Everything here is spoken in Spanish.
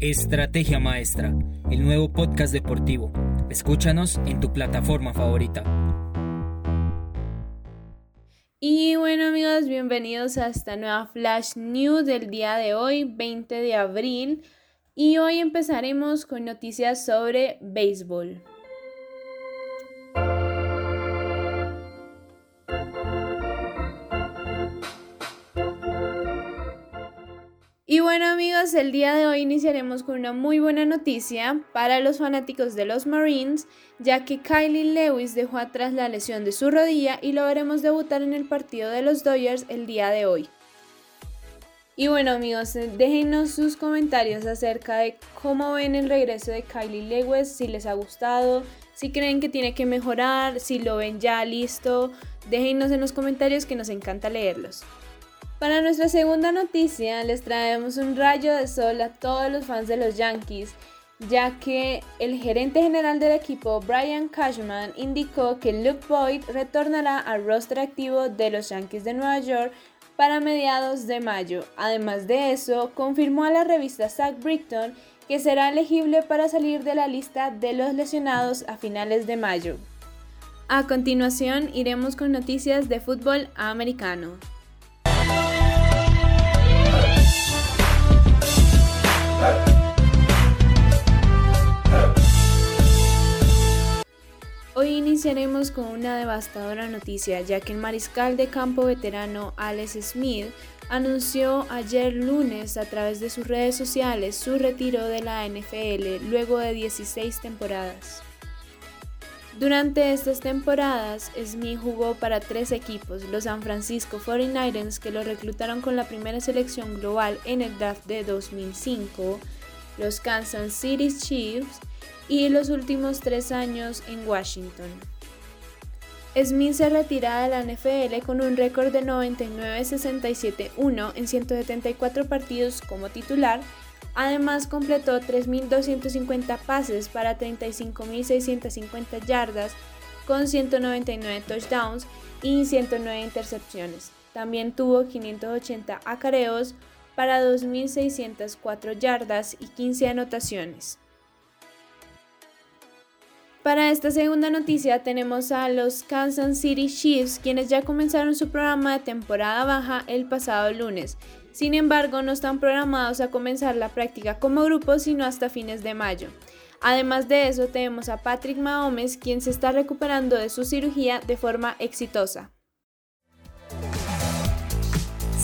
Estrategia Maestra, el nuevo podcast deportivo. Escúchanos en tu plataforma favorita. Y bueno amigos, bienvenidos a esta nueva Flash News del día de hoy, 20 de abril. Y hoy empezaremos con noticias sobre béisbol. Y bueno amigos, el día de hoy iniciaremos con una muy buena noticia para los fanáticos de los Marines, ya que Kylie Lewis dejó atrás la lesión de su rodilla y lo veremos debutar en el partido de los Dodgers el día de hoy. Y bueno amigos, eh, déjenos sus comentarios acerca de cómo ven el regreso de Kylie Lewis, si les ha gustado, si creen que tiene que mejorar, si lo ven ya listo, déjenos en los comentarios que nos encanta leerlos. Para nuestra segunda noticia les traemos un rayo de sol a todos los fans de los Yankees, ya que el gerente general del equipo, Brian Cashman, indicó que Luke Boyd retornará al roster activo de los Yankees de Nueva York para mediados de mayo. Además de eso, confirmó a la revista Zach Brickton que será elegible para salir de la lista de los lesionados a finales de mayo. A continuación, iremos con noticias de fútbol americano. Iniciaremos con una devastadora noticia, ya que el mariscal de campo veterano Alex Smith anunció ayer lunes a través de sus redes sociales su retiro de la NFL luego de 16 temporadas. Durante estas temporadas, Smith jugó para tres equipos, los San Francisco 49ers que lo reclutaron con la primera selección global en el draft de 2005, los Kansas City Chiefs y los últimos tres años en Washington. Smith se retira de la NFL con un récord de 99-67-1 en 174 partidos como titular. Además completó 3.250 pases para 35.650 yardas con 199 touchdowns y 109 intercepciones. También tuvo 580 acareos para 2.604 yardas y 15 anotaciones. Para esta segunda noticia tenemos a los Kansas City Chiefs, quienes ya comenzaron su programa de temporada baja el pasado lunes. Sin embargo, no están programados a comenzar la práctica como grupo sino hasta fines de mayo. Además de eso, tenemos a Patrick Mahomes, quien se está recuperando de su cirugía de forma exitosa.